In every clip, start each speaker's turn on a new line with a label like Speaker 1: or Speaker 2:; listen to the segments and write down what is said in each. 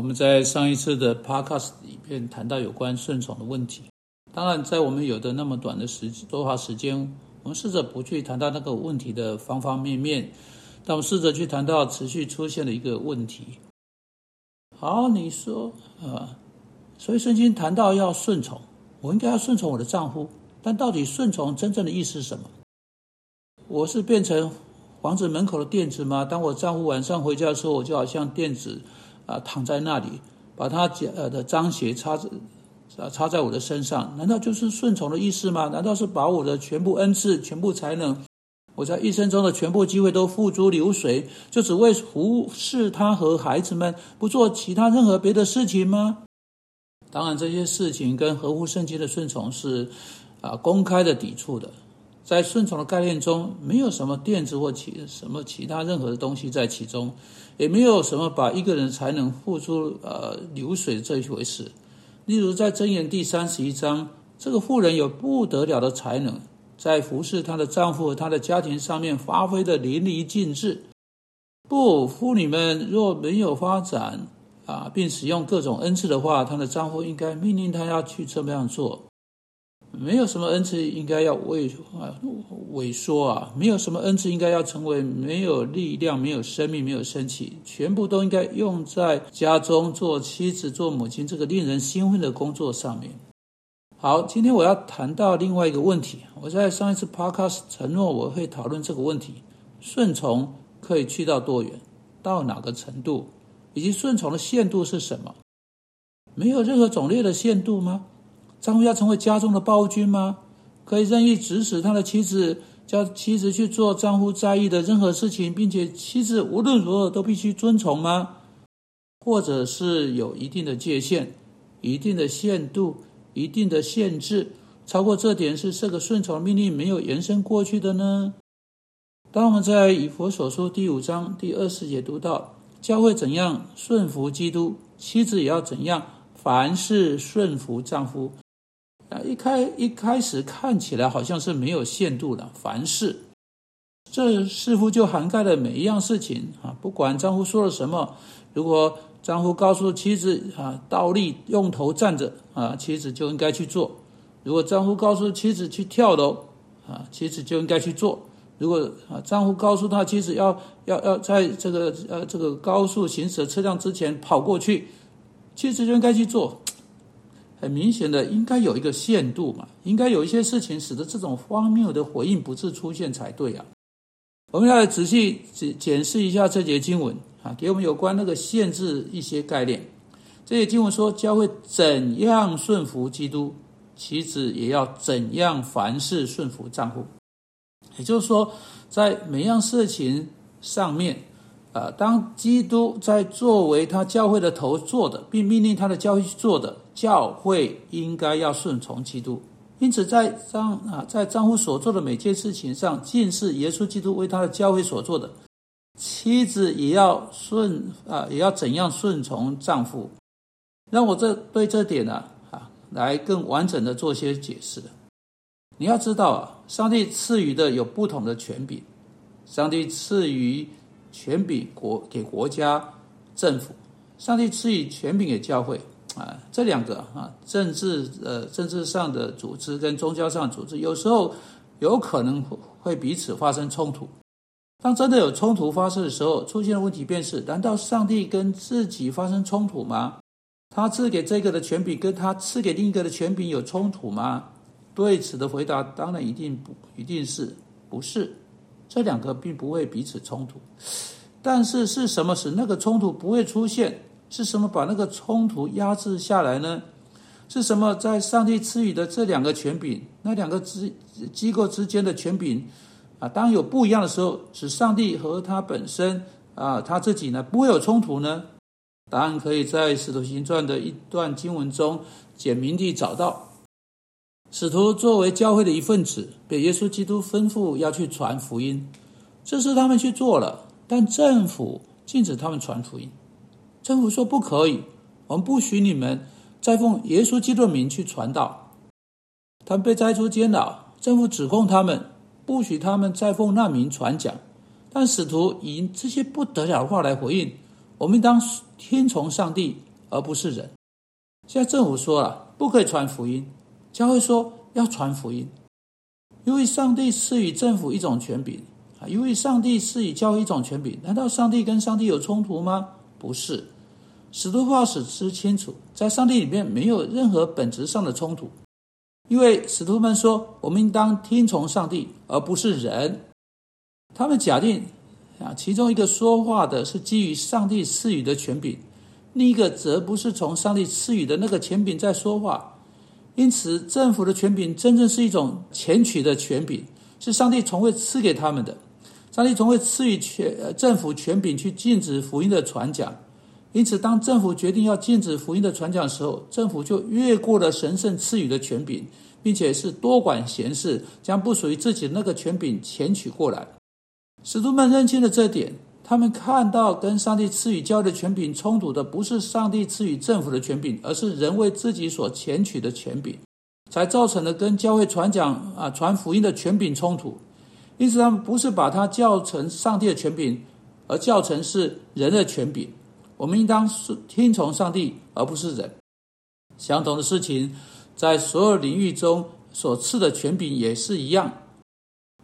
Speaker 1: 我们在上一次的 podcast 里面谈到有关顺从的问题。当然，在我们有的那么短的时多话时间，我们试着不去谈到那个问题的方方面面，但我们试着去谈到持续出现的一个问题。好，你说啊，所以圣经谈到要顺从，我应该要顺从我的丈夫，但到底顺从真正的意思是什么？我是变成房子门口的垫子吗？当我丈夫晚上回家的时候，我就好像垫子。啊，躺在那里，把他脚呃的脏鞋擦着，啊擦在我的身上，难道就是顺从的意思吗？难道是把我的全部恩赐、全部才能，我在一生中的全部机会都付诸流水，就只为服侍他和孩子们，不做其他任何别的事情吗？当然，这些事情跟合乎圣经的顺从是啊公开的抵触的。在顺从的概念中，没有什么垫子或其什么其他任何的东西在其中，也没有什么把一个人才能付出呃流水这一回事。例如，在箴言第三十一章，这个妇人有不得了的才能，在服侍她的丈夫和她的家庭上面发挥的淋漓尽致。不，妇女们若没有发展啊，并使用各种恩赐的话，她的丈夫应该命令她要去这么样做。没有什么恩赐应该要萎啊萎缩啊，没有什么恩赐应该要成为没有力量、没有生命、没有生气，全部都应该用在家中做妻子、做母亲这个令人兴奋的工作上面。好，今天我要谈到另外一个问题。我在上一次 podcast 承诺我会讨论这个问题：顺从可以去到多远，到哪个程度，以及顺从的限度是什么？没有任何种类的限度吗？丈夫要成为家中的暴君吗？可以任意指使他的妻子，叫妻子去做丈夫在意的任何事情，并且妻子无论如何都必须遵从吗？或者是有一定的界限、一定的限度、一定的限制，超过这点是这个顺从命令没有延伸过去的呢？当我们在以佛所说第五章第二十节读到教会怎样顺服基督，妻子也要怎样凡事顺服丈夫。啊，一开一开始看起来好像是没有限度的，凡事，这似乎就涵盖了每一样事情啊。不管丈夫说了什么，如果丈夫告诉妻子啊，倒立用头站着啊，妻子就应该去做；如果丈夫告诉妻子去跳楼啊，妻子就应该去做；如果啊，丈夫告诉他妻子要要要在这个呃这个高速行驶的车辆之前跑过去，妻子就应该去做。很明显的，应该有一个限度嘛，应该有一些事情使得这种荒谬的回应不是出现才对啊。我们要来仔细检检视一下这节经文啊，给我们有关那个限制一些概念。这节经文说，教会怎样顺服基督，妻子也要怎样凡事顺服丈夫。也就是说，在每样事情上面。啊，当基督在作为他教会的头做的，并命令他的教会去做的，教会应该要顺从基督。因此，在丈啊，在丈夫所做的每件事情上，尽是耶稣基督为他的教会所做的。妻子也要顺啊，也要怎样顺从丈夫？让我这对这点呢啊，来更完整的做些解释。你要知道啊，上帝赐予的有不同的权柄，上帝赐予。权柄国给国家政府，上帝赐予权柄给教会啊，这两个啊，政治呃政治上的组织跟宗教上的组织，有时候有可能会彼此发生冲突。当真的有冲突发生的时候，出现的问题便是：难道上帝跟自己发生冲突吗？他赐给这个的权柄跟他赐给另一个的权柄有冲突吗？对此的回答当然一定不一定是不是。这两个并不会彼此冲突，但是是什么使那个冲突不会出现？是什么把那个冲突压制下来呢？是什么在上帝赐予的这两个权柄，那两个之机构之间的权柄啊，当有不一样的时候，使上帝和他本身啊他自己呢不会有冲突呢？答案可以在《使徒行传》的一段经文中简明地找到。使徒作为教会的一份子，被耶稣基督吩咐要去传福音，这是他们去做了。但政府禁止他们传福音，政府说不可以，我们不许你们再奉耶稣基督的名去传道。他们被摘出监牢，政府指控他们不许他们再奉那名传讲。但使徒以这些不得了的话来回应：我们当听从上帝，而不是人。现在政府说了不可以传福音，教会说要传福音。因为上帝赐予政府一种权柄啊，因为上帝赐予教会一种权柄，难道上帝跟上帝有冲突吗？不是，使徒保使之清楚，在上帝里面没有任何本质上的冲突。因为使徒们说，我们应当听从上帝，而不是人。他们假定啊，其中一个说话的是基于上帝赐予的权柄，另一个则不是从上帝赐予的那个权柄在说话。因此，政府的权柄真正是一种钱取的权柄，是上帝从未赐给他们的。上帝从未赐予权政府权柄去禁止福音的传讲。因此，当政府决定要禁止福音的传讲的时候，政府就越过了神圣赐予的权柄，并且是多管闲事，将不属于自己的那个权柄钱取过来。使徒们认清了这点。他们看到跟上帝赐予教育的权柄冲突的，不是上帝赐予政府的权柄，而是人为自己所钱取的权柄，才造成了跟教会传讲啊传福音的权柄冲突。因此，他们不是把它叫成上帝的权柄，而叫成是人的权柄。我们应当是听从上帝，而不是人。相同的事情，在所有领域中所赐的权柄也是一样，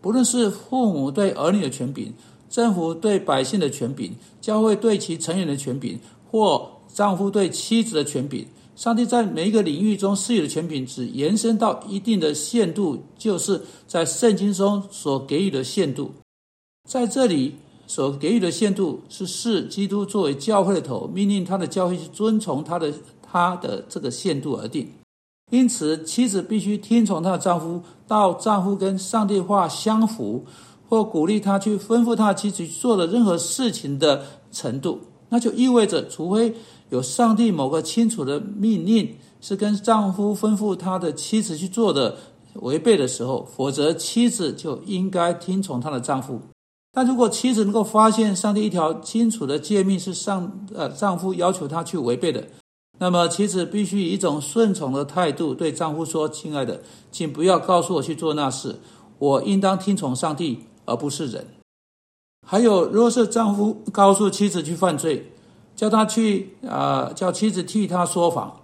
Speaker 1: 不论是父母对儿女的权柄。政府对百姓的权柄，教会对其成员的权柄，或丈夫对妻子的权柄，上帝在每一个领域中赐予的权柄，只延伸到一定的限度，就是在圣经中所给予的限度。在这里所给予的限度，是视基督作为教会的头，命令他的教会去遵从他的他的这个限度而定。因此，妻子必须听从她的丈夫，到丈夫跟上帝话相符。或鼓励他去吩咐他妻子做的任何事情的程度，那就意味着，除非有上帝某个清楚的命令是跟丈夫吩咐他的妻子去做的违背的时候，否则妻子就应该听从她的丈夫。但如果妻子能够发现上帝一条清楚的诫命是上呃丈夫要求她去违背的，那么妻子必须以一种顺从的态度对丈夫说：“亲爱的，请不要告诉我去做那事，我应当听从上帝。”而不是人。还有，若是丈夫告诉妻子去犯罪，叫他去啊，叫妻子替他说谎，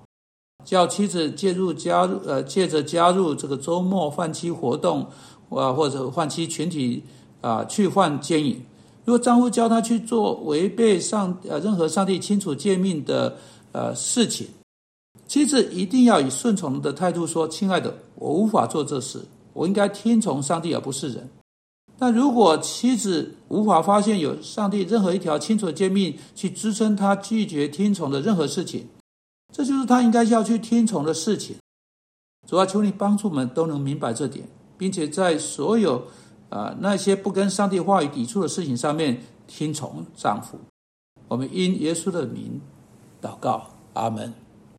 Speaker 1: 叫妻子介入加入呃，借着加入这个周末换妻活动啊，或者换妻群体啊，去换奸淫。如果丈夫叫他去做违背上呃任何上帝清楚诫命的呃事情，妻子一定要以顺从的态度说：“亲爱的，我无法做这事，我应该听从上帝而不是人。”那如果妻子无法发现有上帝任何一条清楚的诫命去支撑他拒绝听从的任何事情，这就是他应该要去听从的事情。主要求你帮助我们都能明白这点，并且在所有啊那些不跟上帝话语抵触的事情上面听从丈夫。我们因耶稣的名祷告，阿门。